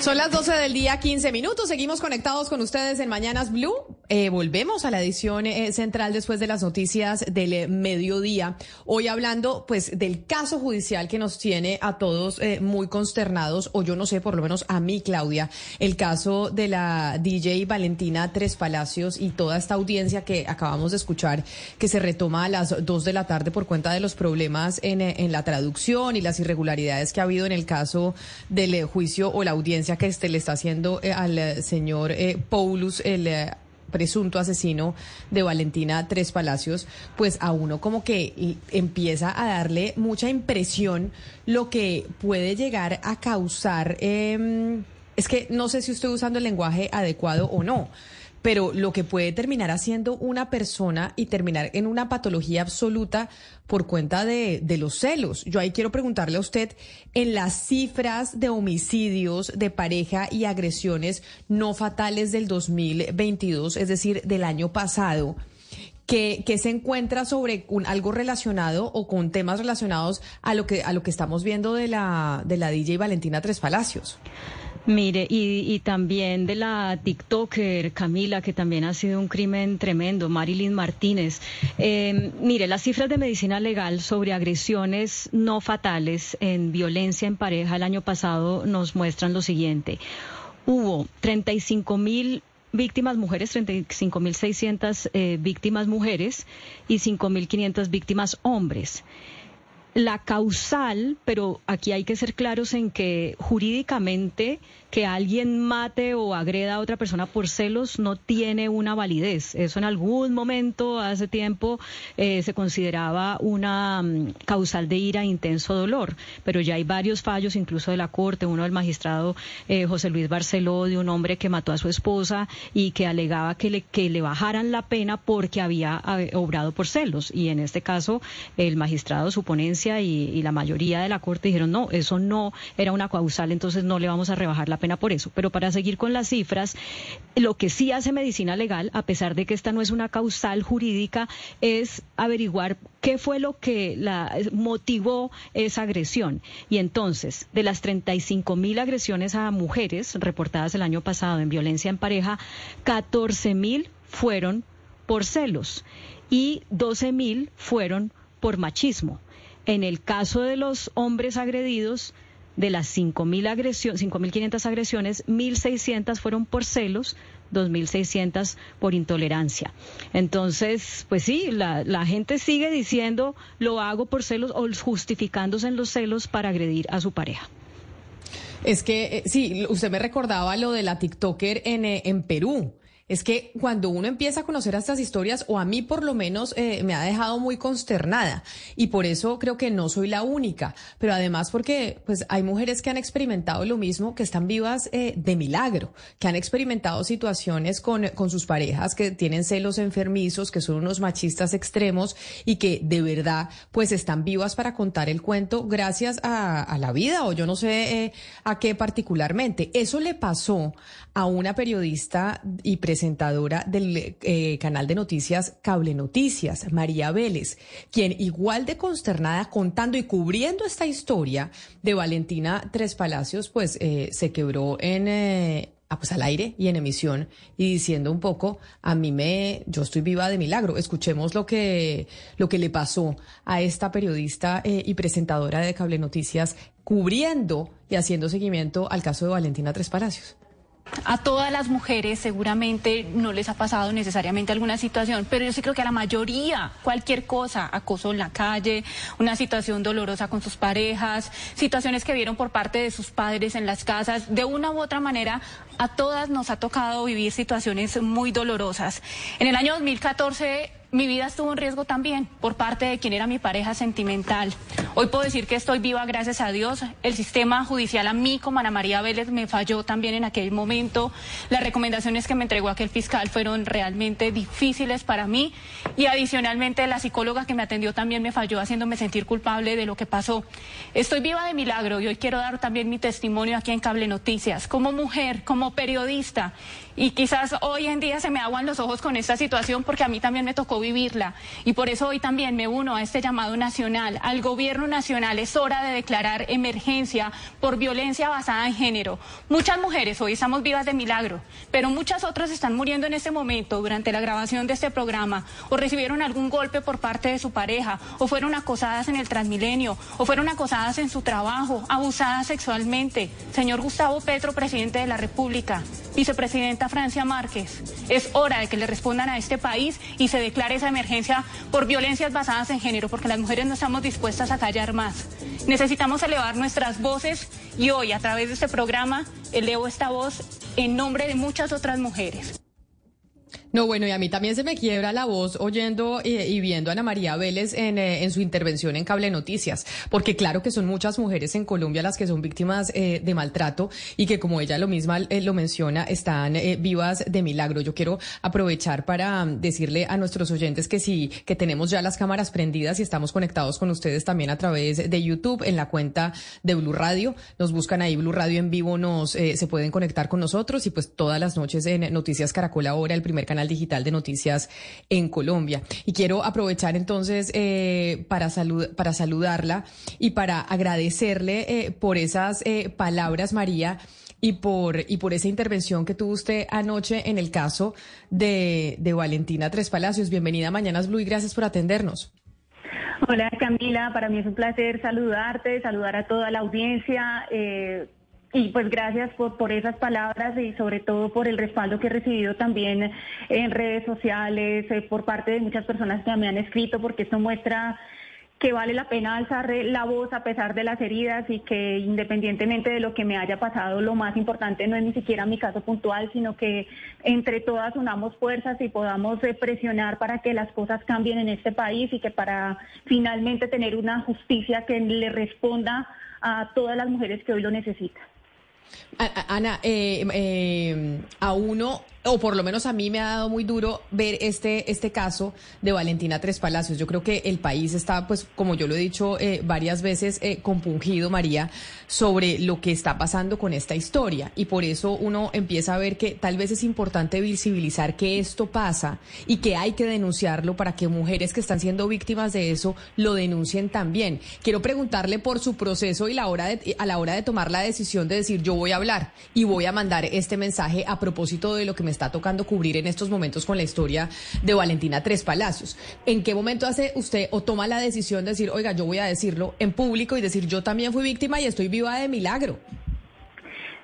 Son las 12 del día, 15 minutos. Seguimos conectados con ustedes en Mañanas Blue. Eh, volvemos a la edición eh, central después de las noticias del eh, mediodía. Hoy hablando, pues, del caso judicial que nos tiene a todos muy consternados, o yo no sé, por lo menos a mí, Claudia, el caso de la DJ Valentina Tres Palacios y toda esta audiencia que acabamos de escuchar, que se retoma a las 2 de la tarde por cuenta de los problemas en, en la traducción y las irregularidades que ha habido en el caso del juicio o la audiencia que este le está haciendo eh, al eh, señor eh, Paulus, el presunto asesino de Valentina Tres Palacios, pues a uno como que empieza a darle mucha impresión lo que puede llegar a causar. Em, es que no sé si estoy usando el lenguaje adecuado o no pero lo que puede terminar haciendo una persona y terminar en una patología absoluta por cuenta de, de, los celos. Yo ahí quiero preguntarle a usted, en las cifras de homicidios de pareja y agresiones no fatales del 2022, es decir, del año pasado, ¿Qué, se encuentra sobre un, algo relacionado o con temas relacionados a lo que a lo que estamos viendo de la de la DJ Valentina Tres Palacios? Mire, y, también de la TikToker Camila, que también ha sido un crimen tremendo, Marilyn Martínez. Em, mire, las cifras de medicina legal sobre agresiones no fatales en violencia en pareja el año pasado nos muestran lo siguiente. Hubo 35 mil víctimas mujeres, 35.600 eh, víctimas mujeres y 5.500 víctimas hombres la causal, pero aquí hay que ser claros en que jurídicamente que alguien mate o agreda a otra persona por celos no tiene una validez. Eso en algún momento, hace tiempo, eh, se consideraba una mm, causal de ira e intenso dolor, pero ya hay varios fallos, incluso de la Corte, uno del magistrado eh, José Luis Barceló, de un hombre que mató a su esposa y que alegaba que le, que le bajaran la pena porque había obrado por celos. Y en este caso, el magistrado, su ponencia y, y la mayoría de la Corte dijeron, no, eso no era una causal, entonces no le vamos a rebajar la pena por eso. Pero para seguir con las cifras, lo que sí hace medicina legal, a pesar de que esta no es una causal jurídica, es averiguar qué fue lo que la motivó esa agresión. Y entonces, de las 35 mil agresiones a mujeres reportadas el año pasado en violencia en pareja, 14 mil fueron por celos y 12 mil fueron por machismo. En el caso de los hombres agredidos, de las 5.000 agresiones, 5.500 agresiones, 1.600 fueron por celos, 2.600 por intolerancia. Entonces, pues sí, la, la, gente sigue diciendo lo hago por celos o justificándose en los celos para agredir a su pareja. Es que, eh, sí, usted me recordaba lo de la TikToker en, eh, en Perú es que cuando uno empieza a conocer estas historias, o a mí por lo menos eh, me ha dejado muy consternada, y por eso creo que no soy la única, pero además porque pues hay mujeres que han experimentado lo mismo, que están vivas eh, de milagro, que han experimentado situaciones con, con sus parejas, que tienen celos enfermizos, que son unos machistas extremos y que de verdad pues están vivas para contar el cuento gracias a, la vida o yo no sé eh, a qué particularmente. Eso le pasó a una periodista y presentadora del eh, canal de noticias Cable Noticias, María Vélez, quien igual de consternada contando y cubriendo esta historia de Valentina Tres Palacios, pues eh, se quebró en... Eh, ah, pues al aire y en emisión y diciendo un poco, a mí me, yo estoy viva de milagro. Escuchemos lo que, lo que le pasó a esta periodista y presentadora de Cable Noticias cubriendo y haciendo seguimiento al caso de Valentina Tres Palacios. A todas las mujeres seguramente no les ha pasado necesariamente alguna situación, pero yo sí creo que a la mayoría, cualquier cosa, acoso en la calle, una situación dolorosa con sus parejas, situaciones que vieron por parte de sus padres en las casas, de una u otra manera, a todas nos ha tocado vivir situaciones muy dolorosas. En el año 2014 mi vida estuvo en riesgo también por parte de quien era mi pareja sentimental. Hoy puedo decir que estoy viva gracias a Dios. El sistema judicial a mí, como Ana María Vélez, me falló también en aquel momento. Las recomendaciones que me entregó aquel fiscal fueron realmente difíciles para mí. Y adicionalmente la psicóloga que me atendió también me falló haciéndome sentir culpable de lo que pasó. Estoy viva de milagro y hoy quiero dar también mi testimonio aquí en Cable Noticias, como mujer, como periodista. Y quizás hoy en día se me aguan los ojos con esta situación porque a mí también me tocó vivirla. Y por eso hoy también me uno a este llamado nacional, al gobierno nacional. Es hora de declarar emergencia por violencia basada en género. Muchas mujeres hoy estamos vivas de milagro, pero muchas otras están muriendo en este momento durante la grabación de este programa o recibieron algún golpe por parte de su pareja o fueron acosadas en el Transmilenio o fueron acosadas en su trabajo, abusadas sexualmente. Señor Gustavo Petro, presidente de la República, Francia Márquez. Es hora de que le respondan a este país y se declare esa emergencia por violencias basadas en género, porque las mujeres no estamos dispuestas a callar más. Necesitamos elevar nuestras voces y hoy, a través de este programa, elevo esta voz en nombre de muchas otras mujeres. No, bueno, y a mí también se me quiebra la voz oyendo eh, y viendo a Ana María Vélez en, eh, en, su intervención en Cable Noticias, porque claro que son muchas mujeres en Colombia las que son víctimas eh, de maltrato y que como ella lo misma lo menciona, están vivas de milagro. Yo quiero aprovechar para mm, decirle a nuestros oyentes que sí, que tenemos ya las cámaras prendidas y estamos conectados con ustedes también a través de YouTube en la cuenta de Blue Radio. Nos buscan ahí Blue Radio en vivo, nos se pueden conectar con nosotros y pues todas las noches en Noticias Caracol ahora, el primer canal digital de noticias en Colombia. Y quiero aprovechar entonces eh, para, saludarla y para agradecerle eh, por esas eh, palabras, María y por, y por esa intervención que tuvo usted anoche en el caso de, de Valentina Tres Palacios. Bienvenida a Mañanas y gracias por atendernos. Hola Camila, para mí es un placer saludarte, saludar a toda la audiencia. Y pues gracias por, por esas palabras y sobre todo por el respaldo que he recibido también en redes sociales, eh, por parte de muchas personas que me han escrito, porque esto muestra que vale la pena alzar la voz a pesar de las heridas y que independientemente de lo que me haya pasado, lo más importante no es ni siquiera mi caso puntual, sino que entre todas unamos fuerzas y podamos eh, presionar para que las cosas cambien en este país y que para finalmente tener una justicia que le responda a todas las mujeres que hoy lo necesitan. Ana, eh, eh, a uno o por lo menos a mí me ha dado muy duro ver este, este caso de Valentina Tres Palacios. Yo creo que el país está, pues, como yo lo he dicho eh, varias veces, eh, compungido, María, sobre lo que está pasando con esta historia. Y por eso uno empieza a ver que tal vez es importante visibilizar que esto pasa y que hay que denunciarlo para que mujeres que están siendo víctimas de eso lo denuncien también. Quiero preguntarle por su proceso y la hora de, a la hora de tomar la decisión de decir yo voy a hablar y voy a mandar este mensaje a propósito de lo que me está tocando cubrir en estos momentos con la historia de Valentina Tres Palacios. ¿En qué momento hace usted o toma la decisión de decir, oiga, yo voy a decirlo en público y decir, yo también fui víctima y estoy viva de milagro?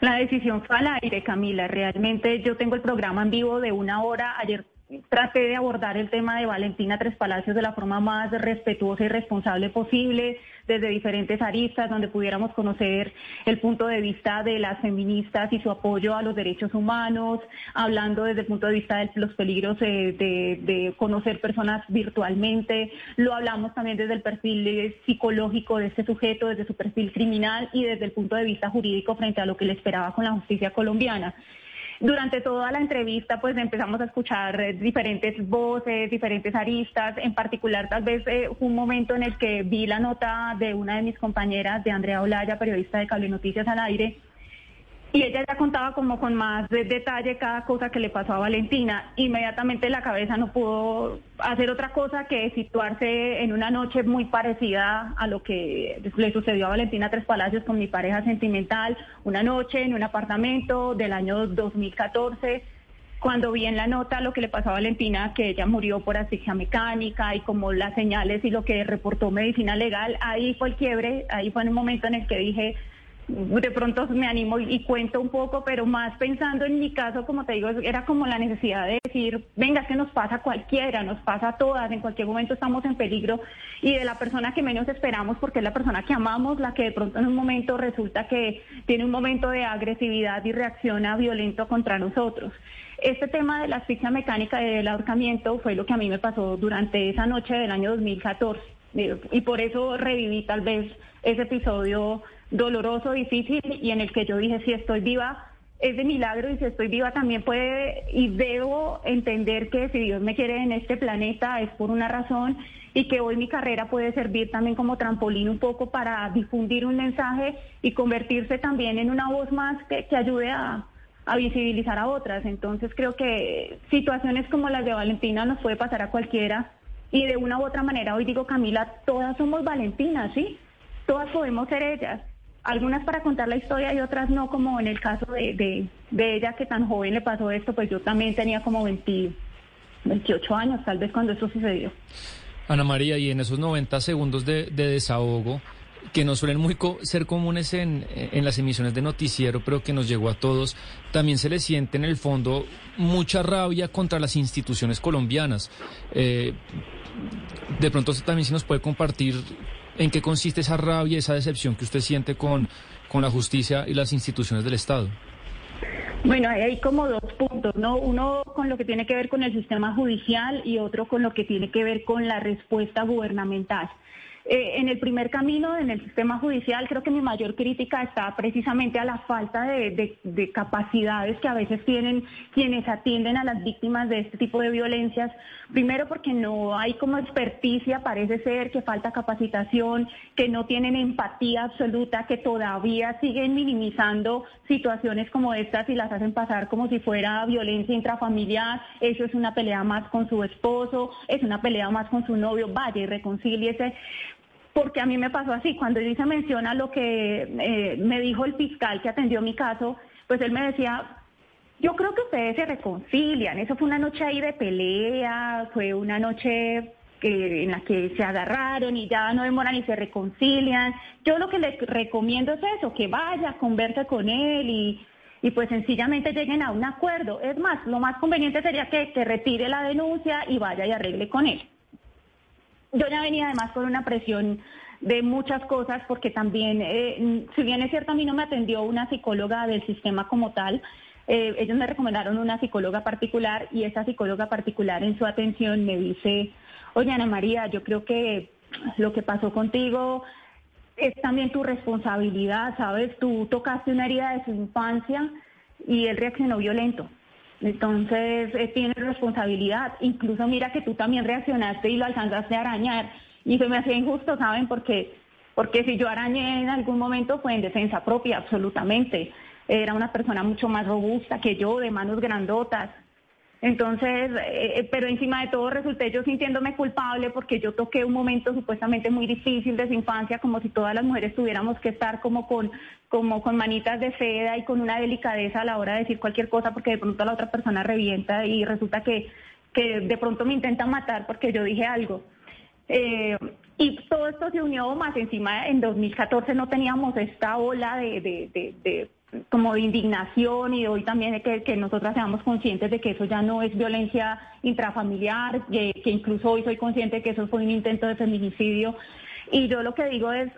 La decisión fue al aire, Camila. Realmente yo tengo el programa en vivo de una hora. Ayer traté de abordar el tema de Valentina Tres Palacios de la forma más respetuosa y responsable posible, desde diferentes aristas, donde pudiéramos conocer el punto de vista de las feministas y su apoyo a los derechos humanos, hablando desde el punto de vista de los peligros eh, de, conocer personas virtualmente. Lo hablamos también desde el perfil eh, psicológico de este sujeto, desde su perfil criminal y desde el punto de vista jurídico frente a lo que le esperaba con la justicia colombiana. Durante toda la entrevista, pues empezamos a escuchar eh, diferentes voces, diferentes aristas. En particular, tal vez eh, un momento en el que vi la nota de una de mis compañeras, de Andrea Olaya, periodista de Cable Noticias al aire, y ella ya contaba como con más detalle cada cosa que le pasó a Valentina. Inmediatamente la cabeza no pudo hacer otra cosa que situarse en una noche muy parecida a lo que le sucedió a Valentina Tres Palacios con mi pareja sentimental, una noche en un apartamento del año 2014 cuando vi en la nota lo que le pasó a Valentina, que ella murió por asfixia mecánica y como las señales y lo que reportó medicina legal, ahí fue el quiebre, ahí fue en un momento en el que dije, de pronto me animo y, cuento un poco, pero más pensando en mi caso, como te digo, era como la necesidad de decir, venga, es que nos pasa a cualquiera, nos pasa a todas, en cualquier momento estamos en peligro y de la persona que menos esperamos, porque es la persona que amamos, la que de pronto en un momento resulta que tiene un momento de agresividad y reacciona violento contra nosotros. Este tema de la asfixia mecánica y del ahorcamiento fue lo que a mí me pasó durante esa noche del año 2014 y por eso reviví tal vez ese episodio doloroso, difícil y en el que yo dije, si estoy viva, es de milagro y si estoy viva también puede y debo entender que si Dios me quiere en este planeta es por una razón y que hoy mi carrera puede servir también como trampolín un poco para difundir un mensaje y convertirse también en una voz más que, ayude a, a visibilizar a otras. Entonces creo que situaciones como las de Valentina nos puede pasar a cualquiera y de una u otra manera hoy digo Camila, todas somos Valentinas, ¿sí? Todas podemos ser ellas algunas para contar la historia y otras no, como en el caso de, ella que tan joven le pasó esto, pues yo también tenía como 20, 28 años tal vez cuando eso sucedió. Ana María, y en esos 90 segundos de, desahogo, que no suelen muy ser comunes en, las emisiones de noticiero, pero que nos llegó a todos, también se le siente en el fondo mucha rabia contra las instituciones colombianas. Eh, de pronto también se nos puede compartir ¿En qué consiste esa rabia, esa decepción que usted siente con, con la justicia y las instituciones del Estado? Bueno, hay como dos puntos, ¿no? Uno con lo que tiene que ver con el sistema judicial y otro con lo que tiene que ver con la respuesta gubernamental. Eh, en el primer camino, en el sistema judicial, creo que mi mayor crítica está precisamente a la falta de, capacidades que a veces tienen quienes atienden a las víctimas de este tipo de violencias. Primero porque no hay como experticia, parece ser que falta capacitación, que no tienen empatía absoluta, que todavía siguen minimizando situaciones como estas y las hacen pasar como si fuera violencia intrafamiliar. Eso es una pelea más con su esposo, es una pelea más con su novio, vaya y reconcíliese porque a mí me pasó así, cuando se menciona lo que eh, me dijo el fiscal que atendió mi caso, pues él me decía, yo creo que ustedes se reconcilian, eso fue una noche ahí de pelea, fue una noche en la que se agarraron y ya no demoran y se reconcilian. Yo lo que les recomiendo es eso, que vaya, converse con él y, y pues sencillamente lleguen a un acuerdo. Es más, lo más conveniente sería que, que retire la denuncia y vaya y arregle con él. Yo ya venía además con una presión de muchas cosas porque también, eh, si bien es cierto, a mí no me atendió una psicóloga del sistema como tal, eh, ellos me recomendaron una psicóloga particular y esa psicóloga particular en su atención me dice, oye Ana María, yo creo que lo que pasó contigo es también tu responsabilidad, ¿sabes? Tú tocaste una herida de su infancia y él reaccionó violento. Entonces, eh, tiene responsabilidad. Incluso mira que tú también reaccionaste y lo alcanzaste a arañar. Y se me hacía injusto, ¿saben? Porque, porque si yo arañé en algún momento fue en defensa propia, absolutamente. Era una persona mucho más robusta que yo, de manos grandotas. Entonces, eh, eh, pero encima de todo resulté yo sintiéndome culpable porque yo toqué un momento supuestamente muy difícil de su infancia, como si todas las mujeres tuviéramos que estar como con, como con manitas de seda y con una delicadeza a la hora de decir cualquier cosa porque de pronto la otra persona revienta y resulta que, que de pronto me intentan matar porque yo dije algo. Eh, y todo esto se unió más encima, en 2014 no teníamos esta ola de, de como de indignación y hoy también que, que nosotras seamos conscientes de que eso ya no es violencia intrafamiliar, que, incluso hoy soy consciente de que eso fue un intento de feminicidio. Y yo lo que digo es,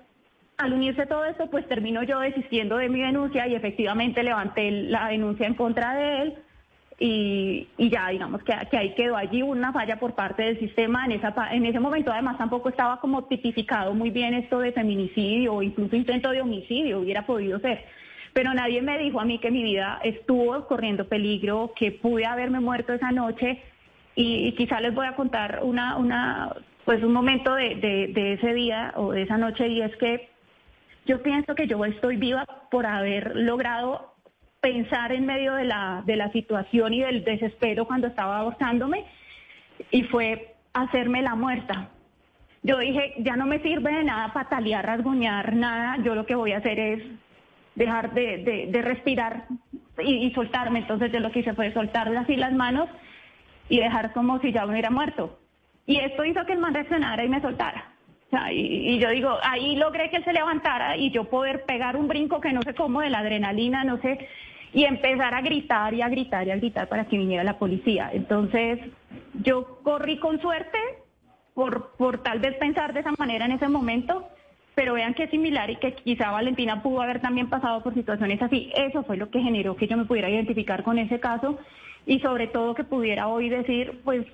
al unirse todo esto, pues termino yo desistiendo de mi denuncia y efectivamente levanté la denuncia en contra de él. Y, y, ya digamos que, que, ahí quedó allí una falla por parte del sistema en esa en ese momento además tampoco estaba como tipificado muy bien esto de feminicidio o incluso intento de homicidio hubiera podido ser pero nadie me dijo a mí que mi vida estuvo corriendo peligro, que pude haberme muerto esa noche. Y, quizá les voy a contar una, una pues un momento de, de, ese día o de esa noche. Y es que yo pienso que yo estoy viva por haber logrado pensar en medio de la, de la situación y del desespero cuando estaba abortándome y fue hacerme la muerta. Yo dije, ya no me sirve de nada patalear, rasguñar, nada, yo lo que voy a hacer es dejar de, de, respirar y, soltarme. Entonces yo lo que hice fue soltar así las manos y dejar como si ya hubiera muerto. Y esto hizo que el man reaccionara y me soltara. y, yo digo, ahí logré que él se levantara y yo poder pegar un brinco que no sé cómo de la adrenalina, no sé, y empezar a gritar y a gritar y a gritar para que viniera la policía. Entonces, yo corrí con suerte por, por tal vez pensar de esa manera en ese momento, pero vean que es similar y que quizá Valentina pudo haber también pasado por situaciones así. Eso fue lo que generó que yo me pudiera identificar con ese caso y sobre todo que pudiera hoy decir, pues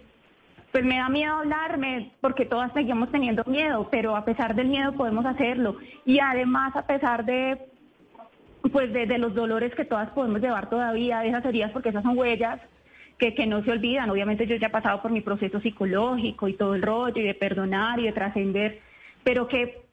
pues me da miedo hablarme porque todas seguimos teniendo miedo, pero a pesar del miedo podemos hacerlo. Y además, a pesar de pues de, los dolores que todas podemos llevar todavía, de esas heridas, porque esas son huellas que, que no se olvidan. Obviamente yo ya he pasado por mi proceso psicológico y todo el rollo, y de perdonar y de trascender, pero que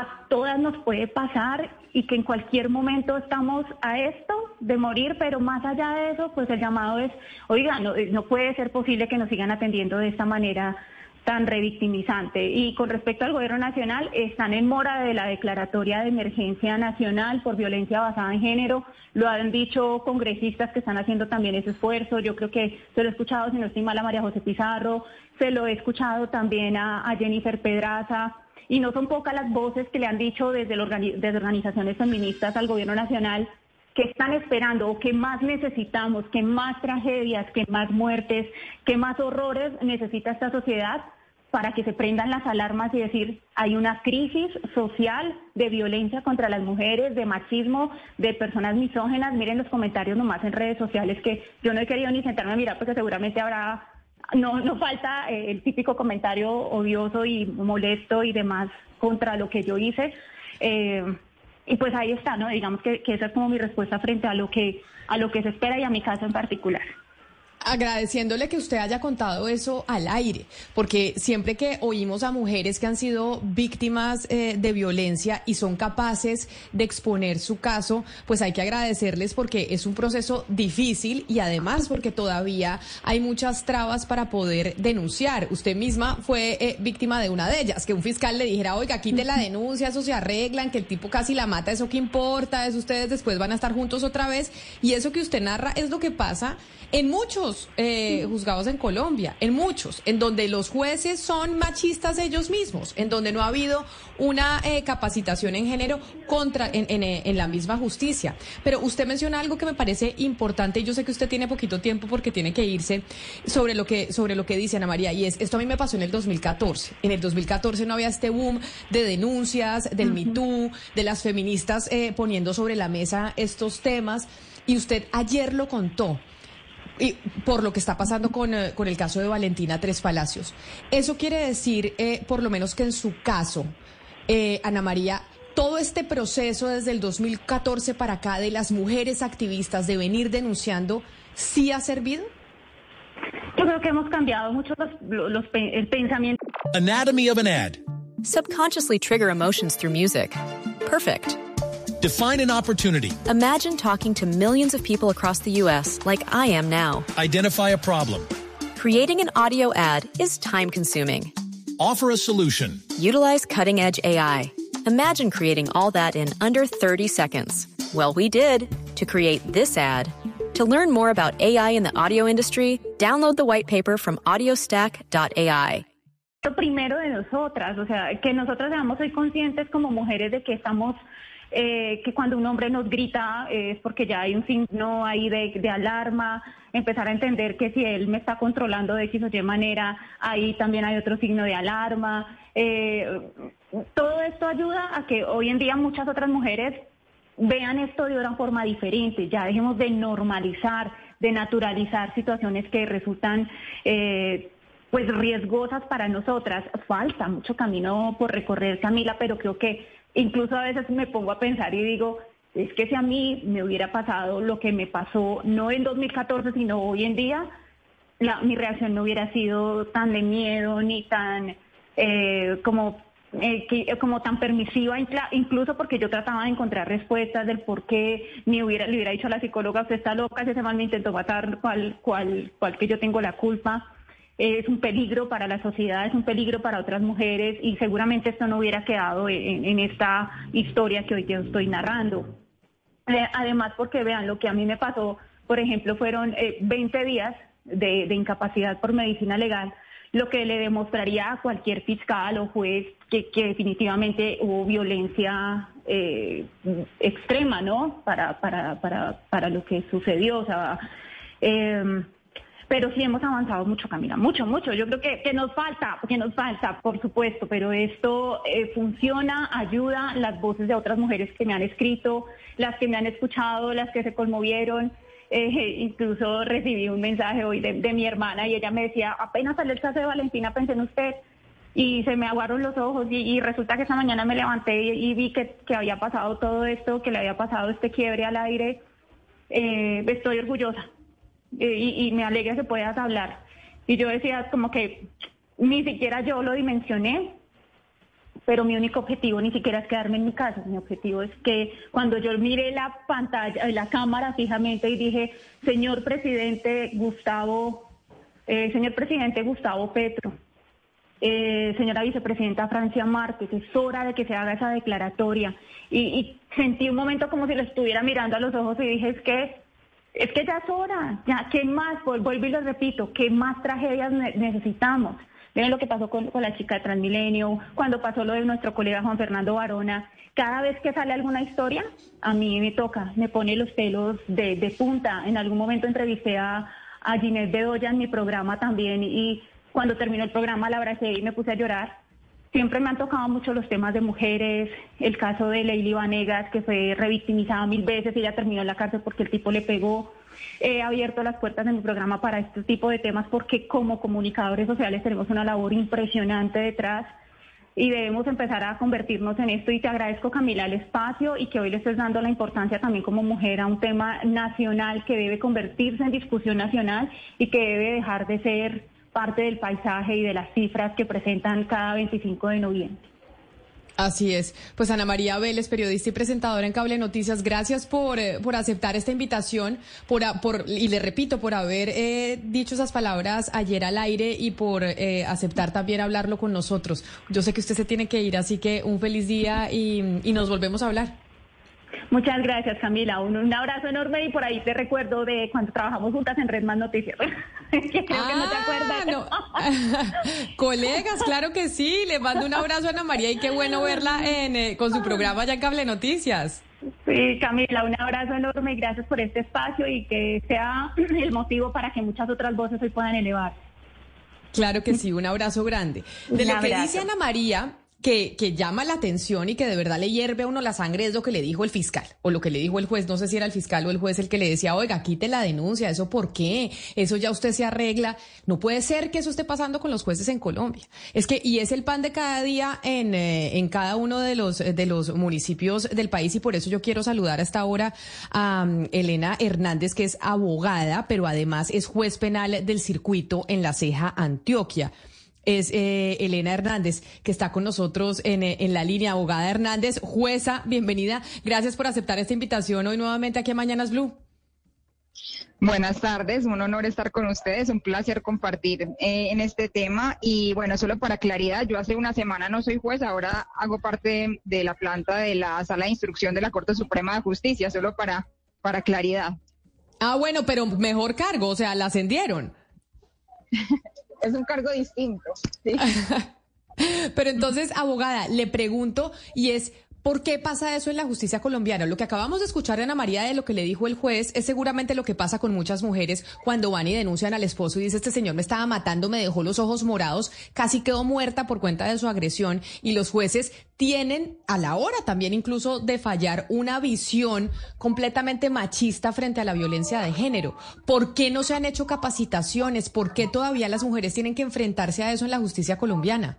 a todas nos puede pasar y que en cualquier momento estamos a esto de morir, pero más allá de eso, pues el llamado es, oiga, no, no puede ser posible que nos sigan atendiendo de esta manera tan revictimizante. Y con respecto al gobierno nacional, están en mora de la declaratoria de emergencia nacional por violencia basada en género. Lo han dicho congresistas que están haciendo también ese esfuerzo. Yo creo que se lo he escuchado, si no estoy mal, a María José Pizarro, se lo he escuchado también a Jennifer Pedraza y no son pocas las voces que le han dicho desde, organizaciones feministas al gobierno nacional que están esperando o que más necesitamos, que más tragedias, que más muertes, que más horrores necesita esta sociedad para que se prendan las alarmas y decir, hay una crisis social de violencia contra las mujeres, de machismo, de personas misógenas. Miren los comentarios nomás en redes sociales que yo no he querido ni sentarme a mirar porque seguramente habrá no, no falta eh, el típico comentario odioso y molesto y demás contra lo que yo hice. Eh, y pues ahí está, ¿no? Digamos que, que, esa es como mi respuesta frente a lo que a lo que se espera y a mi caso en particular agradeciéndole que usted haya contado eso al aire, porque siempre que oímos a mujeres que han sido víctimas eh, de violencia y son capaces de exponer su caso, pues hay que agradecerles porque es un proceso difícil y además porque todavía hay muchas trabas para poder denunciar. Usted misma fue eh, víctima de una de ellas, que un fiscal le dijera, oiga, quite la denuncia, eso se arreglan, que el tipo casi la mata, eso qué importa, eso ustedes después van a estar juntos otra vez. Y eso que usted narra es lo que pasa en muchos eh, juzgados en Colombia, en muchos, en donde los jueces son machistas ellos mismos, en donde no ha habido una eh, capacitación en género contra en, en, en, la misma justicia. Pero usted menciona algo que me parece importante y yo sé que usted tiene poquito tiempo porque tiene que irse sobre lo que sobre lo que dice Ana María y es esto a mí me pasó en el 2014. En el 2014 no había este boom de denuncias del MeToo, de las feministas eh, poniendo sobre la mesa estos temas y usted ayer lo contó y por lo que está pasando con, eh, con, el caso de Valentina Tres Palacios. Eso quiere decir, eh, por lo menos que en su caso, eh, Ana María, todo este proceso desde el 2014 para acá de las mujeres activistas de venir denunciando, ¿sí ha servido? Yo creo que hemos cambiado mucho los, los, el pensamiento. Anatomy of an ad. Subconsciously trigger emotions through music. Perfect. Define an opportunity. Imagine talking to millions of people across the U.S. like I am now. Identify a problem. Creating an audio ad is time consuming. Offer a solution. Utilize cutting edge AI. Imagine creating all that in under 30 seconds. Well, we did to create this ad. To learn more about AI in the audio industry, download the white paper from audiostack.ai. Lo primero de nosotras, o sea, que nosotras seamos hoy conscientes como mujeres de que estamos eh, que cuando un hombre nos grita eh, es porque ya hay un signo ahí de, alarma, empezar a entender que si él me está controlando de X o Y manera, ahí también hay otro signo de alarma. Eh, todo esto ayuda a que hoy en día muchas otras mujeres vean esto de una forma diferente, ya dejemos de normalizar, de naturalizar situaciones que resultan pues riesgosas para nosotras. Falta mucho camino por recorrer, Camila, pero creo que Incluso a veces me pongo a pensar y digo, es que si a mí me hubiera pasado lo que me pasó, no en 2014, sino hoy en día, mi reacción no hubiera sido tan de miedo ni tan eh, como eh, como tan permisiva, incluso porque yo trataba de encontrar respuestas del por qué me hubiera, le hubiera dicho a la psicóloga, usted está loca, ese mal me intentó matar, cual, cual, cual que yo tengo la culpa es un peligro para la sociedad, es un peligro para otras mujeres y seguramente esto no hubiera quedado en, esta historia que hoy yo estoy narrando. Eh, además, porque vean, lo que a mí me pasó, por ejemplo, fueron 20 eh, días de, incapacidad por medicina legal, lo que le demostraría a cualquier fiscal o juez que, definitivamente hubo violencia eh, extrema, ¿no? Para, para, para, para lo que sucedió. O sea, eh, pero sí hemos avanzado mucho, Camila, mucho, mucho. Yo creo que, que nos falta, que nos falta, por supuesto, pero esto eh, funciona, ayuda las voces de otras mujeres que me han escrito, las que me han escuchado, las que se conmovieron. Eh, incluso recibí un mensaje hoy de, mi hermana y ella me decía, apenas salió el caso de Valentina, pensé en usted y se me aguaron los ojos y, resulta que esa mañana me levanté y, vi que, que, había pasado todo esto, que le había pasado este quiebre al aire. Eh, estoy orgullosa, eh, y, me alegra que puedas hablar. Y yo decía como que ni siquiera yo lo dimensioné, pero mi único objetivo ni siquiera es quedarme en mi casa, mi objetivo es que cuando yo miré la pantalla, la cámara fijamente y dije, señor presidente Gustavo, eh, señor presidente Gustavo Petro, eh, señora vicepresidenta Francia Márquez, es hora de que se haga esa declaratoria. Y, y sentí un momento como si lo estuviera mirando a los ojos y dije, es que es que ya es hora, ya, ¿qué más? Vuelvo y lo repito, ¿qué más tragedias necesitamos? Miren lo que pasó con, la chica de Transmilenio, cuando pasó lo de nuestro colega Juan Fernando Barona. Cada vez que sale alguna historia, a mí me toca, me pone los pelos de, punta. En algún momento entrevisté a, a Ginés Bedoya en mi programa también y cuando terminó el programa la abracé y me puse a llorar. Siempre me han tocado mucho los temas de mujeres, el caso de Leili Vanegas, que fue revictimizada mil veces y ella terminó en la cárcel porque el tipo le pegó. He abierto las puertas de mi programa para este tipo de temas porque como comunicadores sociales tenemos una labor impresionante detrás y debemos empezar a convertirnos en esto. Y te agradezco, Camila, el espacio y que hoy le estés dando la importancia también como mujer a un tema nacional que debe convertirse en discusión nacional y que debe dejar de ser parte del paisaje y de las cifras que presentan cada 25 de noviembre. Así es. Pues Ana María Vélez, periodista y presentadora en Cable Noticias, gracias por, eh, por aceptar esta invitación, por, por, y le repito, por haber eh, dicho esas palabras ayer al aire y por eh, aceptar también hablarlo con nosotros. Yo sé que usted se tiene que ir, así que un feliz día y, y nos volvemos a hablar. Muchas gracias, Camila. Un, abrazo enorme y por ahí te recuerdo de cuando trabajamos juntas en Red Más Noticias. que creo que no te ah, acuerdas. Colegas, claro que sí. Le mando un abrazo a Ana María y qué bueno verla en, eh, con su programa ya en Cable Noticias. Sí, Camila, un abrazo enorme y gracias por este espacio y que sea el motivo para que muchas otras voces hoy puedan elevar. Claro que sí, un abrazo grande. De lo que dice Ana María, que, que, llama la atención y que de verdad le hierve a uno la sangre es lo que le dijo el fiscal o lo que le dijo el juez. No sé si era el fiscal o el juez el que le decía, oiga, quite la denuncia, ¿eso por qué? Eso ya usted se arregla. No puede ser que eso esté pasando con los jueces en Colombia. Es que, y es el pan de cada día en, eh, en cada uno de los, de los municipios del país y por eso yo quiero saludar hasta ahora a um, Elena Hernández, que es abogada, pero además es juez penal del circuito en La Ceja, Antioquia es eh, Elena Hernández, que está con nosotros en, eh, en, la línea. Abogada Hernández, jueza, bienvenida. Gracias por aceptar esta invitación hoy nuevamente aquí a Mañanas Blue. Buenas tardes, un honor estar con ustedes, un placer compartir eh, en este tema y bueno, solo para claridad, yo hace una semana no soy juez, ahora hago parte de la planta de la sala de instrucción de la Corte Suprema de Justicia, solo para, para claridad. Ah, bueno, pero mejor cargo, o sea, la ascendieron. es un cargo distinto. Pero entonces, abogada, le pregunto, y es, ¿Por qué pasa eso en la justicia colombiana? Lo que acabamos de escuchar Ana María de lo que le dijo el juez es seguramente lo que pasa con muchas mujeres cuando van y denuncian al esposo y dice este señor me estaba matando, me dejó los ojos morados, casi quedó muerta por cuenta de su agresión y los jueces tienen a la hora también incluso de fallar una visión completamente machista frente a la violencia de género. ¿Por qué no se han hecho capacitaciones? ¿Por qué todavía las mujeres tienen que enfrentarse a eso en la justicia colombiana?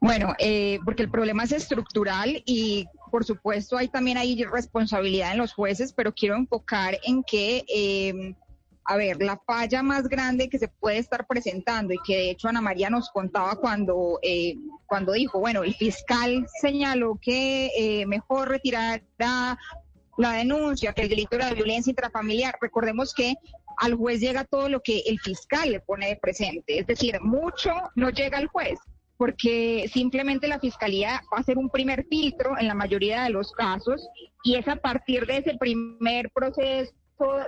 Bueno, eh, porque el problema es estructural y por supuesto hay también hay responsabilidad en los jueces, pero quiero enfocar en que, em, a ver, la falla más grande que se puede estar presentando y que de hecho Ana María nos contaba cuando, eh, cuando dijo, bueno, el fiscal señaló que eh, mejor retirar la denuncia, que el delito era de violencia intrafamiliar. Recordemos que al juez llega todo lo que el fiscal le pone de presente, es decir, mucho no llega al juez porque simplemente la fiscalía va a hacer un primer filtro en la mayoría de los casos y es a partir de ese primer proceso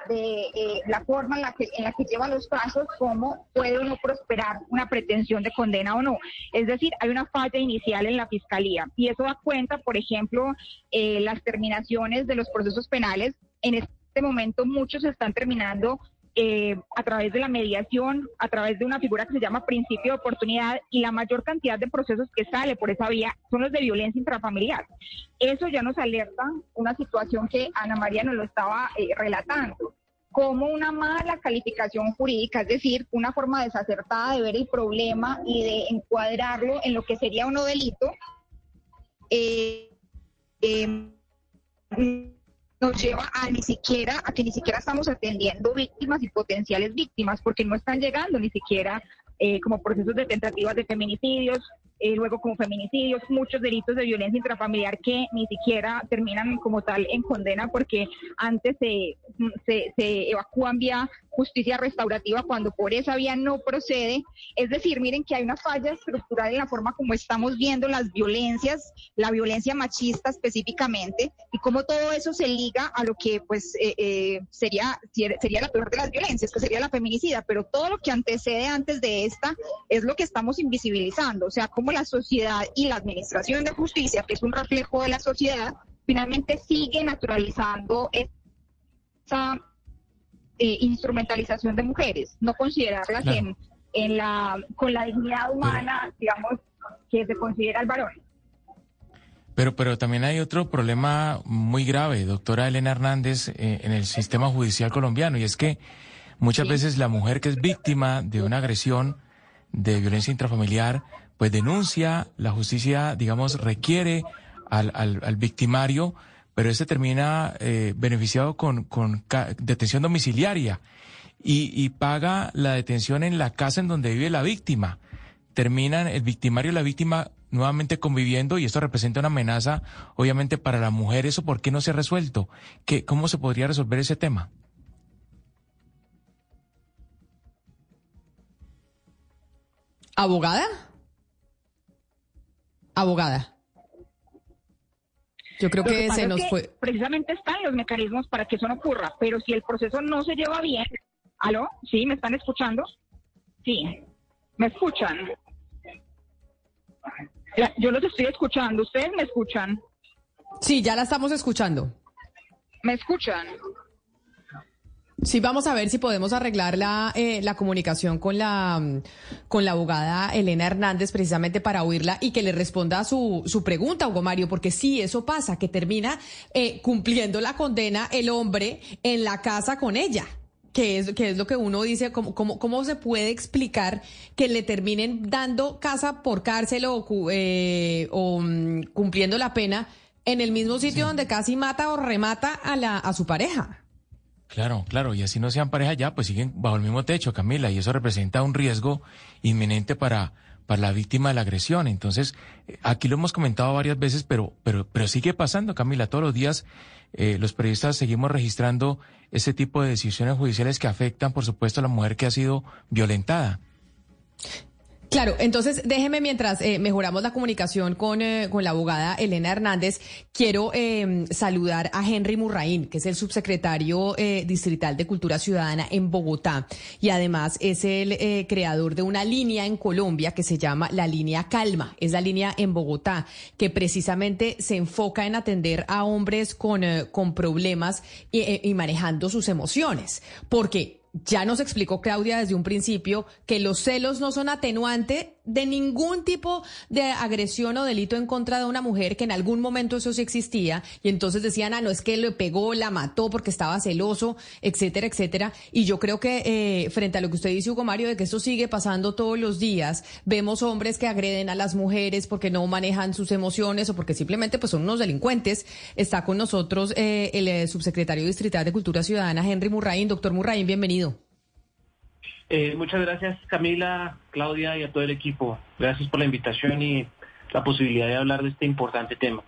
de eh, la forma en la que en la que lleva los casos, cómo puede o no prosperar una pretensión de condena o no. Es decir, hay una falla inicial en la fiscalía y eso da cuenta, por ejemplo, eh, las terminaciones de los procesos penales. En este momento muchos están terminando eh, a través de la mediación, a través de una figura que se llama principio de oportunidad y la mayor cantidad de procesos que sale por esa vía son los de violencia intrafamiliar. Eso ya nos alerta una situación que Ana María nos lo estaba eh, relatando como una mala calificación jurídica, es decir, una forma desacertada de ver el problema y de encuadrarlo en lo que sería un delito, eh, eh, nos lleva a ni siquiera, a que ni siquiera estamos atendiendo víctimas y potenciales víctimas, porque no están llegando ni siquiera eh, como procesos de tentativas de feminicidios, eh, luego como feminicidios, muchos delitos de violencia intrafamiliar que ni siquiera terminan como tal en condena porque antes se, se, se evacúan vía justicia restaurativa cuando por esa vía no procede. Es decir, miren que hay una falla estructural en la forma como estamos viendo las violencias, la violencia machista específicamente, y cómo todo eso se liga a lo que pues eh, eh, sería, sería la peor de las violencias, que sería la feminicida, pero todo lo que antecede antes de esta es lo que estamos invisibilizando, o sea, cómo la sociedad y la administración de justicia, que es un reflejo de la sociedad, finalmente sigue naturalizando esa eh, instrumentalización de mujeres, no considerarlas en, en, la, con la dignidad humana, digamos, que se considera el varón. Pero, pero también hay otro problema muy grave, doctora Elena Hernández, eh, en el sistema judicial colombiano, y es que muchas veces la mujer que es víctima de una agresión de violencia intrafamiliar, pues denuncia, la justicia, digamos, requiere al, al, al victimario pero este termina eh, beneficiado con, con detención domiciliaria y, y, paga la detención en la casa en donde vive la víctima. Terminan el victimario y la víctima nuevamente conviviendo y esto representa una amenaza, obviamente, para la mujer. ¿Eso por qué no se ha resuelto? ¿Qué, ¿Cómo se podría resolver ese tema? ¿Abogada? Abogada. Yo creo que, se nos fue. Precisamente están los mecanismos para que eso no ocurra, pero si el proceso no se lleva bien, ¿aló? ¿Sí? ¿Me están escuchando? Sí. ¿Me escuchan? Yo los estoy escuchando. ¿Ustedes me escuchan? Sí, ya la estamos escuchando. ¿Me escuchan? Sí, vamos a ver si podemos arreglar la, eh, la comunicación con la, con la abogada Elena Hernández precisamente para oírla y que le responda a su, su pregunta, Hugo Mario, porque sí, eso pasa, que termina eh, cumpliendo la condena el hombre en la casa con ella. Que es, que es lo que uno dice, ¿cómo, cómo, cómo se puede explicar que le terminen dando casa por cárcel o, eh, o mm, cumpliendo la pena en el mismo sitio donde casi mata o remata a, la, a su pareja? Claro, claro, y así no sean pareja ya, pues siguen bajo el mismo techo, Camila, y eso representa un riesgo inminente para, para la víctima de la agresión. Entonces, eh, aquí lo hemos comentado varias veces, pero, pero, pero sigue pasando, Camila. Todos los días eh, los periodistas seguimos registrando ese tipo de decisiones judiciales que afectan, por supuesto, a la mujer que ha sido violentada. Claro, entonces déjeme mientras eh, mejoramos la comunicación con, eh, con la abogada Elena Hernández, quiero eh, saludar a Henry Murraín, que es el subsecretario eh, distrital de Cultura Ciudadana en Bogotá y además es el eh, creador de una línea en Colombia que se llama la línea Calma. Es la línea en Bogotá que precisamente se enfoca en atender a hombres con, eh, con problemas y, y manejando sus emociones. Porque ya nos explicó Claudia desde un principio que los celos no son atenuante de ningún tipo de agresión o delito en contra de una mujer, que en algún momento eso sí existía, y entonces decían, ah, no, es que le pegó, la mató porque estaba celoso, etcétera, etcétera. Y yo creo que eh, frente a lo que usted dice, Hugo Mario, de que esto sigue pasando todos los días, vemos hombres que agreden a las mujeres porque no manejan sus emociones o porque simplemente pues son unos delincuentes. Está con nosotros eh, el eh, subsecretario distrital de Cultura Ciudadana, Henry Murraín. Doctor Murraín, bienvenido. Eh, muchas gracias Camila, Claudia y a todo el equipo. Gracias por la invitación y la posibilidad de hablar de este importante tema.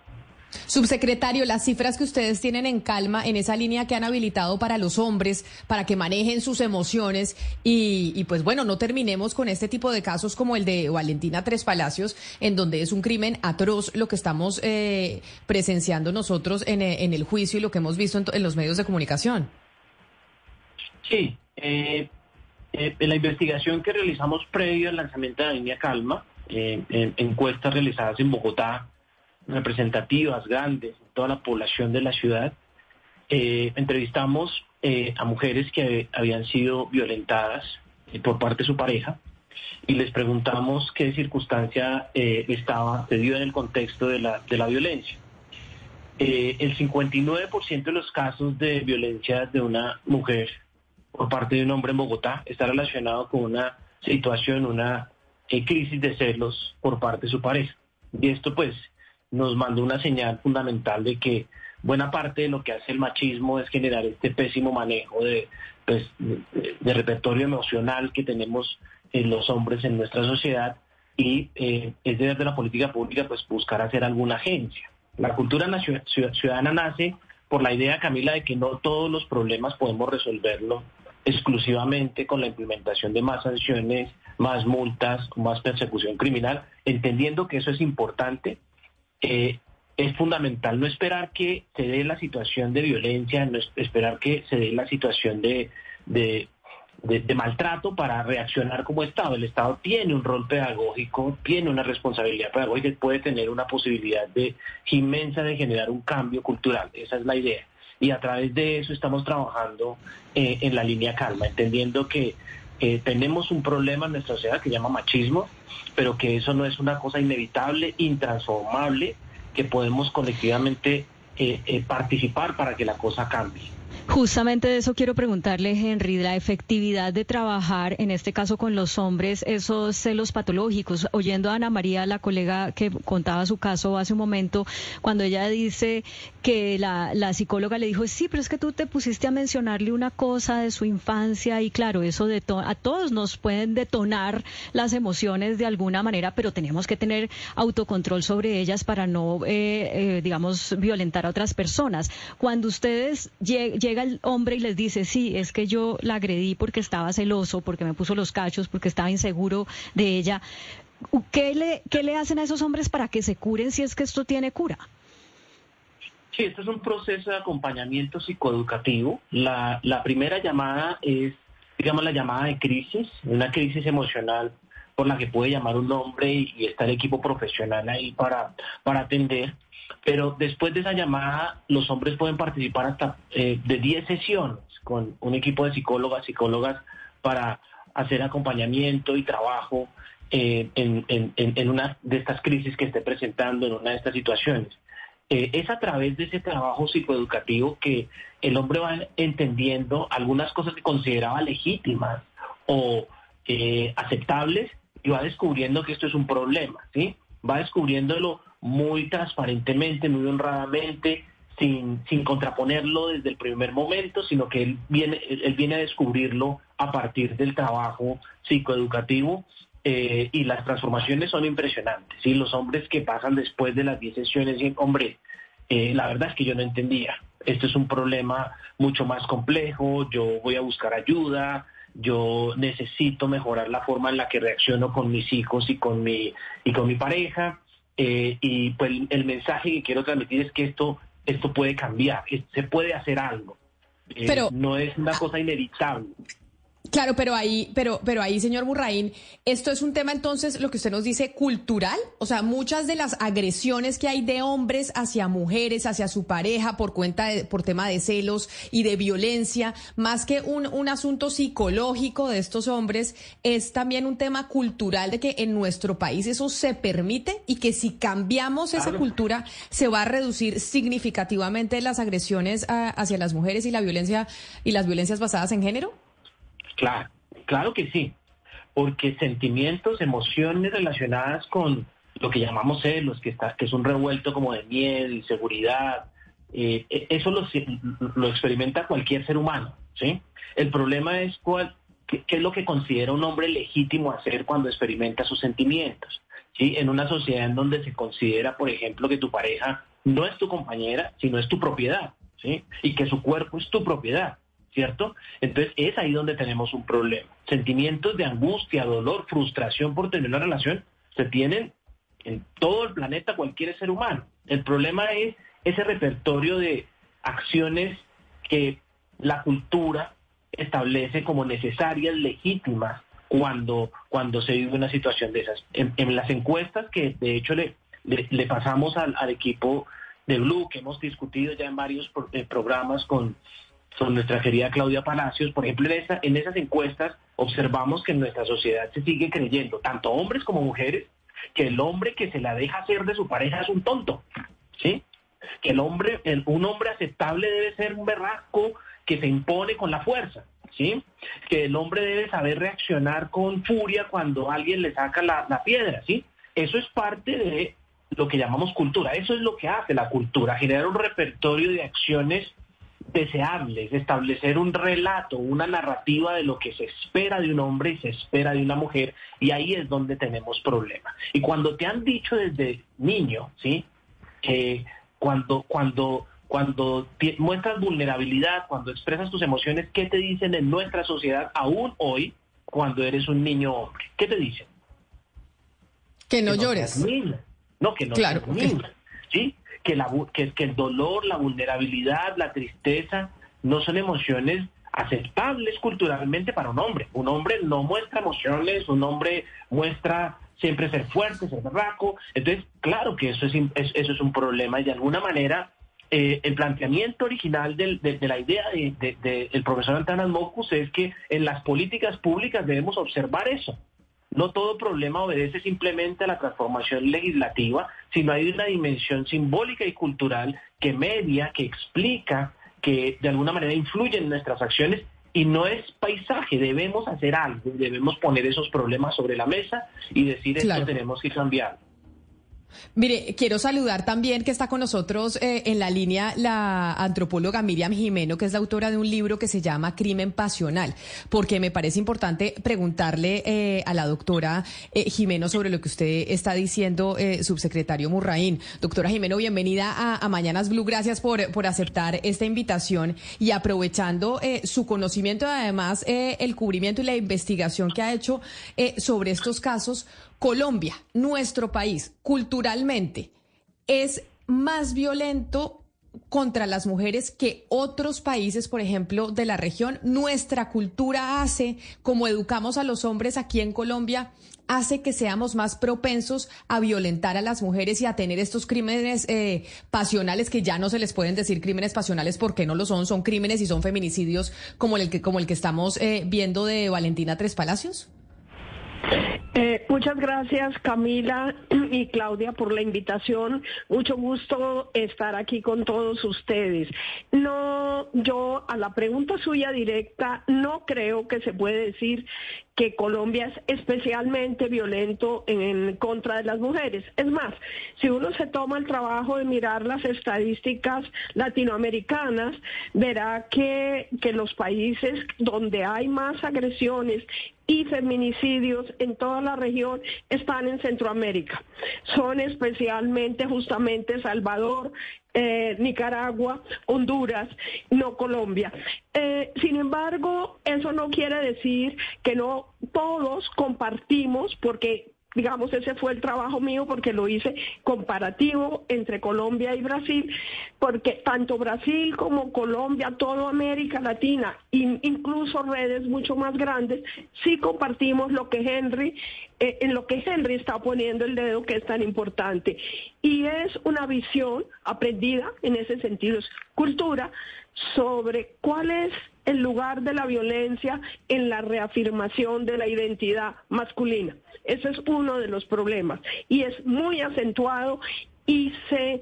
Subsecretario, las cifras que ustedes tienen en calma en esa línea que han habilitado para los hombres, para que manejen sus emociones y, y, pues bueno, no terminemos con este tipo de casos como el de Valentina Tres Palacios, en donde es un crimen atroz lo que estamos eh, presenciando nosotros en, en, el juicio y lo que hemos visto en, en los medios de comunicación. Sí, eh, eh, en la investigación que realizamos previo al lanzamiento de la línea Calma, eh, en encuestas realizadas en Bogotá, representativas, grandes, toda la población de la ciudad, entrevistamos a mujeres que habían sido violentadas por parte de su pareja y les preguntamos qué circunstancia estaba, se en el contexto de la, de la violencia. el 59% de los casos de violencia de una mujer por parte de un hombre en Bogotá está relacionado con una situación, una eh, crisis de celos por parte de su pareja. Y esto pues nos mandó una señal fundamental de que buena parte de lo que hace el machismo es generar este pésimo manejo de, pues, de, repertorio emocional que tenemos en los hombres en nuestra sociedad y eh, es desde la política pública pues buscar hacer alguna agencia. La cultura ciudadana nace por la idea, Camila, de que no todos los problemas podemos resolverlo exclusivamente con la implementación de más sanciones, más multas, más persecución criminal, entendiendo que eso es importante. Eh, es fundamental no esperar que se dé la situación de violencia, no esperar que se dé la situación de, de, maltrato para reaccionar como Estado. El Estado tiene un rol pedagógico, tiene una responsabilidad pedagógica y puede tener una posibilidad de inmensa de generar un cambio cultural. Esa es la idea y a través de eso estamos trabajando eh, en la línea calma, entendiendo que eh, tenemos un problema en nuestra sociedad que se llama machismo, pero que eso no es una cosa inevitable, intransformable, que podemos colectivamente eh, participar para que la cosa cambie. Justamente de eso quiero preguntarle, Henry, la efectividad de trabajar, en este caso con los hombres, esos celos patológicos. Oyendo a Ana María, la colega que contaba su caso hace un momento, cuando ella dice que la, psicóloga le dijo, sí, pero es que tú te pusiste a mencionarle una cosa de su infancia y claro, eso a todos nos pueden detonar las emociones de alguna manera, pero tenemos que tener autocontrol sobre ellas para no, eh, eh, digamos, violentar a otras personas. Cuando ustedes llegan el hombre y les dice, sí, es que yo la agredí porque estaba celoso, porque me puso los cachos, porque estaba inseguro de ella, ¿qué le, qué le hacen a esos hombres para que se curen si es que esto tiene cura? Sí, esto es un proceso de acompañamiento psicoeducativo. La, la primera llamada es, digamos, la llamada de crisis, una crisis emocional por la que puede llamar un hombre y, y está el equipo profesional ahí para, para atender. Pero después de esa llamada, los hombres pueden participar hasta eh, de 10 sesiones con un equipo de psicólogas, psicólogas, para hacer acompañamiento y trabajo eh, en, una de estas crisis que esté presentando, en una de estas situaciones. Eh, es a través de ese trabajo psicoeducativo que el hombre va entendiendo algunas cosas que consideraba legítimas o aceptables y va descubriendo que esto es un problema, ¿sí? Va descubriéndolo muy transparentemente, muy honradamente, sin, sin contraponerlo desde el primer momento, sino que él viene, él viene a descubrirlo a partir del trabajo psicoeducativo eh, y las transformaciones son impresionantes. y Los hombres que pasan después de las 10 sesiones dicen, hombre, eh, la verdad es que yo no entendía. Esto es un problema mucho más complejo, yo voy a buscar ayuda, yo necesito mejorar la forma en la que reacciono con mis hijos y con mi, y con mi pareja. Eh, y pues el mensaje que quiero transmitir es que esto, esto puede cambiar, se puede hacer algo. Eh, Pero, no es una cosa inevitable. Claro, pero ahí, pero, pero ahí, señor Burraín, esto es un tema entonces, lo que usted nos dice, cultural. O sea, muchas de las agresiones que hay de hombres hacia mujeres, hacia su pareja, por cuenta de, por tema de celos y de violencia, más que un, un asunto psicológico de estos hombres, es también un tema cultural de que en nuestro país eso se permite y que si cambiamos esa cultura se va a reducir significativamente las agresiones ah, hacia las mujeres y la violencia y las violencias basadas en género. Claro, claro que sí, porque sentimientos, emociones relacionadas con lo que llamamos celos, que, está, que es un revuelto como de miedo, inseguridad, eh, e, eso lo, experimenta cualquier ser humano, ¿sí? El problema es cuál, qué, es lo que considera un hombre legítimo hacer cuando experimenta sus sentimientos, ¿sí? En una sociedad en donde se considera, por ejemplo, que tu pareja no es tu compañera, sino es tu propiedad, ¿sí? Y que su cuerpo es tu propiedad. ¿Cierto? Entonces es ahí donde tenemos un problema. Sentimientos de angustia, dolor, frustración por tener una relación se tienen en todo el planeta cualquier ser humano. El problema es ese repertorio de acciones que la cultura establece como necesarias, legítimas, cuando, cuando se vive una situación de esas. En, las encuestas que de hecho le, le, pasamos al, equipo de Blue, que hemos discutido ya en varios eh, programas con, con nuestra querida Claudia Palacios, por ejemplo, en, esa, en esas encuestas observamos que en nuestra sociedad se sigue creyendo, tanto hombres como mujeres, que el hombre que se la deja hacer de su pareja es un tonto, ¿sí? Que el hombre, un hombre aceptable debe ser un berrasco que se impone con la fuerza. ¿sí? Que el hombre debe saber reaccionar con furia cuando alguien le saca la, piedra, ¿sí? Eso es parte de lo que llamamos cultura. Eso es lo que hace la cultura, generar un repertorio de acciones deseables, establecer un relato, una narrativa de lo que se espera de un hombre y se espera de una mujer, y ahí es donde tenemos problemas. Y cuando te han dicho desde niño, ¿sí? Que cuando, cuando cuando muestras vulnerabilidad, cuando expresas tus emociones, ¿qué te dicen en nuestra sociedad aún hoy cuando eres un niño hombre? ¿Qué te dicen? Que no, llores. No, que no claro, ¿sí? Que, la, que, que el dolor, la vulnerabilidad, la tristeza no son emociones aceptables culturalmente para un hombre. Un hombre no muestra emociones, un hombre muestra siempre ser fuerte, ser barraco. Entonces, claro que eso es, eso es un problema y de alguna manera eh, el planteamiento original de, la idea del profesor Antanas Mocus es que en las políticas públicas debemos observar eso. No todo problema obedece simplemente a la transformación legislativa, sino hay una dimensión simbólica y cultural que media, que explica, que de alguna manera influye en nuestras acciones y no es paisaje, debemos hacer algo, debemos poner esos problemas sobre la mesa y decir esto tenemos que cambiar. Mire, quiero saludar también que está con nosotros eh, en la línea la antropóloga Miriam Jimeno, que es la autora de un libro que se llama Crimen Pasional, porque me parece importante preguntarle eh, a la doctora eh, Jimeno sobre lo que usted está diciendo, subsecretario Murraín. Doctora Jimeno, bienvenida a, a Mañanas Blue. Gracias por, por, aceptar esta invitación y aprovechando su conocimiento además el cubrimiento y la investigación que ha hecho sobre estos casos. Colombia, nuestro país, culturalmente, es más violento contra las mujeres que otros países, por ejemplo, de la región. Nuestra cultura hace, como educamos a los hombres aquí en Colombia, hace que seamos más propensos a violentar a las mujeres y a tener estos crímenes eh, pasionales que ya no se les pueden decir crímenes pasionales porque no lo son, son crímenes y son feminicidios como el que, como el que estamos eh, viendo de Valentina Tres Palacios. Eh, muchas gracias Camila y Claudia por la invitación. Mucho gusto estar aquí con todos ustedes. No, yo a la pregunta suya directa no creo que se puede decir que Colombia es especialmente violento en, contra de las mujeres. Es más, si uno se toma el trabajo de mirar las estadísticas latinoamericanas, verá que, que los países donde hay más agresiones y feminicidios en toda la región están en Centroamérica. Son especialmente justamente Salvador, eh, Nicaragua, Honduras, no Colombia. Eh, sin embargo, eso no quiere decir que no todos compartimos, porque digamos, ese fue el trabajo mío porque lo hice comparativo entre Colombia y Brasil, porque tanto Brasil como Colombia, toda América Latina, incluso redes mucho más grandes, sí compartimos lo que Henry, eh, en lo que Henry está poniendo el dedo que es tan importante. Y es una visión aprendida, en ese sentido es cultura, sobre cuál es el lugar de la violencia en la reafirmación de la identidad masculina. Ese es uno de los problemas y es muy acentuado y se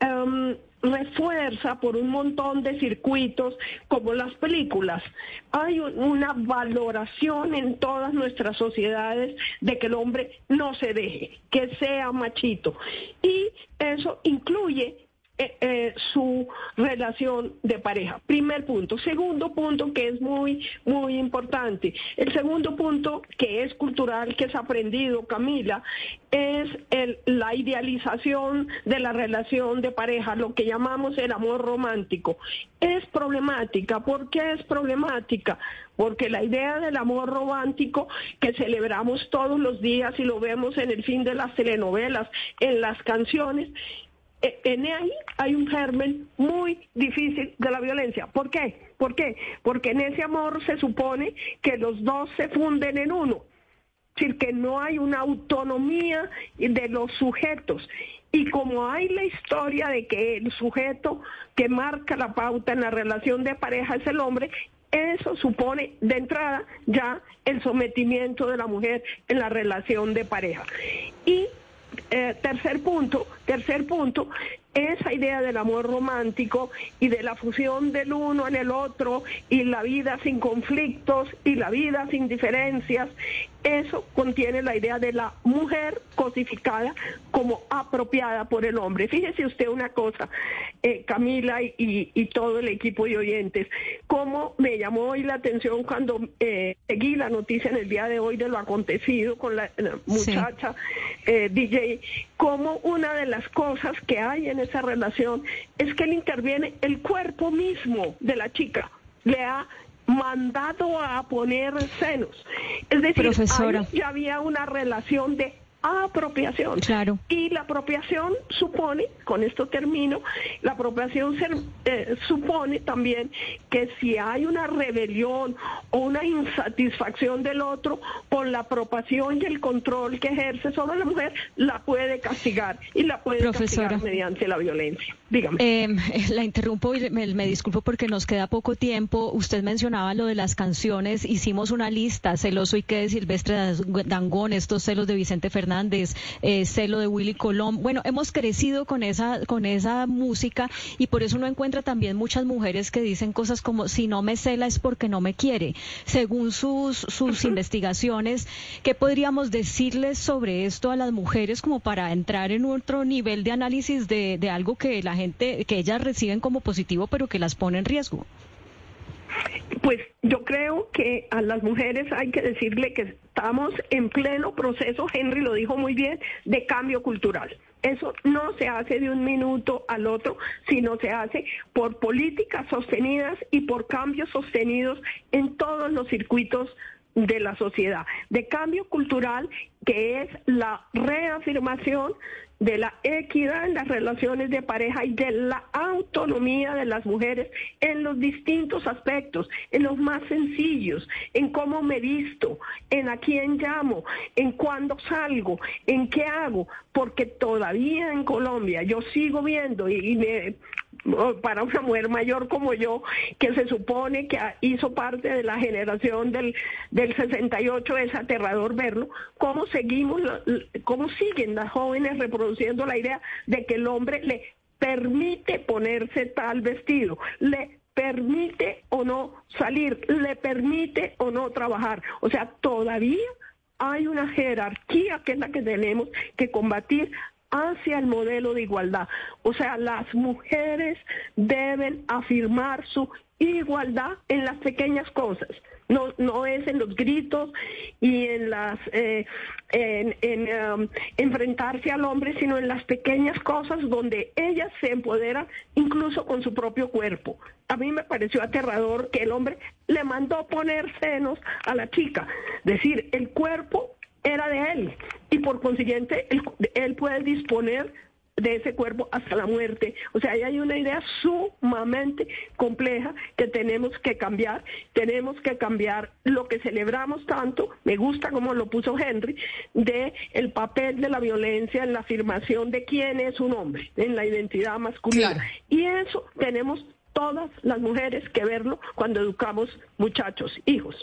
em, refuerza por un montón de circuitos como las películas. Hay una valoración en todas nuestras sociedades de que el hombre no se deje, que sea machito. Y eso incluye eh, eh, su relación de pareja. Primer punto. Segundo punto que es muy, muy importante. El segundo punto que es cultural, que es aprendido, Camila, es la idealización de la relación de pareja, lo que llamamos el amor romántico. Es problemática. ¿Por qué es problemática? Porque la idea del amor romántico que celebramos todos los días y lo vemos en el fin de las telenovelas, en las canciones, en ahí hay un germen muy difícil de la violencia. ¿Por qué? ¿Por qué? Porque en ese amor se supone que los dos se funden en uno. Es decir, que no hay una autonomía de los sujetos. Y como hay la historia de que el sujeto que marca la pauta en la relación de pareja es el hombre, eso supone de entrada ya el sometimiento de la mujer en la relación de pareja. Y eh, tercer punto, tercer punto, esa idea del amor romántico y de la fusión del uno en el otro y la vida sin conflictos y la vida sin diferencias, eso contiene la idea de la mujer cosificada como apropiada por el hombre. Fíjese usted una cosa, eh, Camila y, todo el equipo de oyentes, cómo me llamó hoy la atención cuando eh, seguí la noticia en el día de hoy de lo acontecido con la, muchacha eh, DJ, como una de las cosas que hay en esa relación es que él interviene el cuerpo mismo de la chica. Le ha mandado a poner senos. Es decir, ya había una relación de apropiación. Claro. Y la apropiación supone, con esto termino, la apropiación eh, supone también que si hay una rebelión o una insatisfacción del otro con la apropiación y el control que ejerce sobre la mujer, la puede castigar y la puede castigar mediante la violencia. Dígame. Em, la interrumpo y me, me, disculpo porque nos queda poco tiempo. Usted mencionaba lo de las canciones. Hicimos una lista, Celoso y qué de Silvestre Dangón, estos celos de Vicente Fernández Hernández, eh, Celo de Willy Colón. Bueno, hemos crecido con esa, con esa música y por eso uno encuentra también muchas mujeres que dicen cosas como si no me cela es porque no me quiere. Según sus, sus investigaciones, ¿qué podríamos decirles sobre esto a las mujeres como para entrar en otro nivel de análisis de, de algo que la gente, que ellas reciben como positivo pero que las pone en riesgo? Pues yo creo que a las mujeres hay que decirle que estamos en pleno proceso, Henry lo dijo muy bien, de cambio cultural. Eso no se hace de un minuto al otro, sino se hace por políticas sostenidas y por cambios sostenidos en todos los circuitos de la sociedad, de cambio cultural que es la reafirmación de la equidad en las relaciones de pareja y de la autonomía de las mujeres en los distintos aspectos, en los más sencillos, en cómo me visto, en a quién llamo, en cuándo salgo, en qué hago, porque todavía en Colombia yo sigo viendo y, para una mujer mayor como yo, que se supone que hizo parte de la generación del, del 68, es aterrador verlo, cómo seguimos, cómo siguen las jóvenes reproduciendo la idea de que el hombre le permite ponerse tal vestido, permite o no salir, le permite o no trabajar. O sea, todavía hay una jerarquía que es la que tenemos que combatir hacia el modelo de igualdad. O sea, las mujeres deben afirmar su igualdad en las pequeñas cosas. No, no es en los gritos y en las eh, en, um, enfrentarse al hombre, sino en las pequeñas cosas donde ellas se empoderan incluso con su propio cuerpo. A mí me pareció aterrador que el hombre le mandó poner senos a la chica. Decir, el cuerpo era de él y por consiguiente él, puede disponer de ese cuerpo hasta la muerte. O sea, ahí hay una idea sumamente compleja que tenemos que cambiar. Tenemos que cambiar lo que celebramos tanto, me gusta como lo puso Henry, de el papel de la violencia en la afirmación de quién es un hombre, en la identidad masculina. Y eso tenemos todas las mujeres que verlo cuando educamos muchachos, hijos.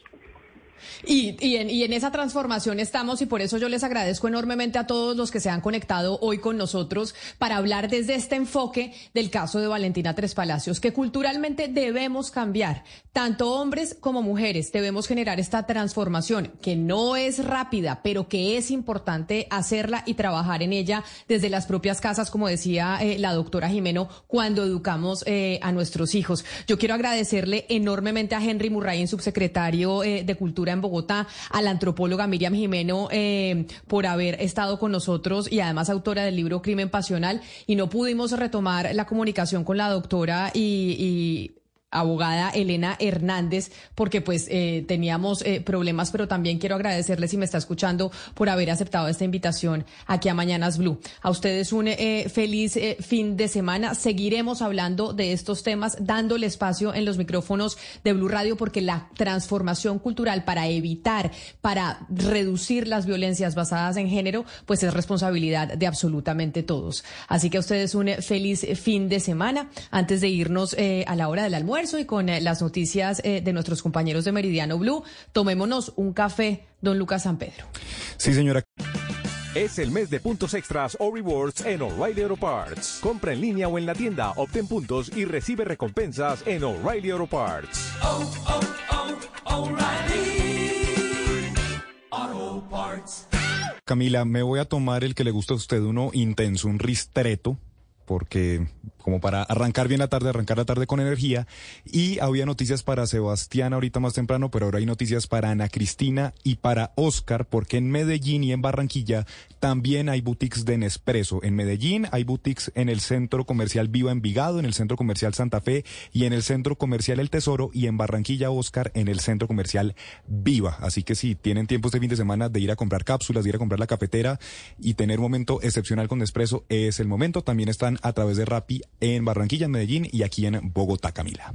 Y, en, esa transformación estamos y por eso yo les agradezco enormemente a todos los que se han conectado hoy con nosotros para hablar desde este enfoque del caso de Valentina Tres Palacios, que culturalmente debemos cambiar, tanto hombres como mujeres, debemos generar esta transformación que no es rápida, pero que es importante hacerla y trabajar en ella desde las propias casas, como decía eh, la doctora Jimeno, cuando educamos eh, a nuestros hijos. Yo quiero agradecerle enormemente a Henry Murray, subsecretario eh, de Cultura en Bogotá, a la antropóloga Miriam Jimeno eh, por haber estado con nosotros y además autora del libro Crimen Pasional. Y no pudimos retomar la comunicación con la doctora y abogada Elena Hernández, porque pues eh, teníamos eh, problemas, pero también quiero agradecerle si me está escuchando por haber aceptado esta invitación aquí a Mañanas Blue. A ustedes un eh, feliz fin de semana. Seguiremos hablando de estos temas, dándole espacio en los micrófonos de Blue Radio, porque la transformación cultural para evitar, para reducir las violencias basadas en género, pues es responsabilidad de absolutamente todos. Así que a ustedes un feliz fin de semana. Antes de irnos a la hora del almuerzo, y con eh, las noticias eh, de nuestros compañeros de Meridiano Blue. Tomémonos un café, don Lucas San Pedro. Sí, señora. Es el mes de puntos extras o rewards en O'Reilly Auto Parts. Compra en línea o en la tienda, obtén puntos y recibe recompensas en O'Reilly Auto Parts. Oh, oh, oh, Auto Parts. Camila, me voy a tomar el que le gusta a usted, uno intenso, un ristreto, porque como para arrancar bien la tarde, arrancar la tarde con energía. Y había noticias para Sebastián ahorita más temprano, pero ahora hay noticias para Ana Cristina y para Oscar, porque en Medellín y en Barranquilla también hay boutiques de Nespresso. En Medellín hay boutiques en el centro comercial Viva Envigado, en el centro comercial Santa Fe y en el centro comercial El Tesoro y en Barranquilla, Oscar, en el centro comercial Viva. Así que si tienen tiempo este fin de semana de ir a comprar cápsulas, de ir a comprar la cafetera y tener un momento excepcional con Nespresso, es el momento. También están a través de Rappi en Barranquilla, en Medellín y aquí en Bogotá, Camila.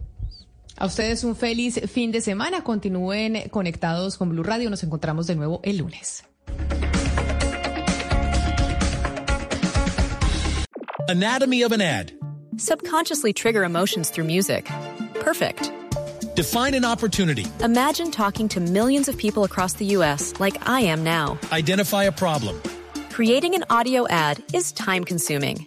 A ustedes un feliz fin de semana. Continúen conectados con Blue Radio. Nos encontramos de nuevo el lunes. Anatomy of an ad. Subconsciously trigger emotions through music. Perfect. Define an opportunity. Imagine talking to millions of people across the U.S. like I am now. Identify a problem. Creating an audio ad is time consuming.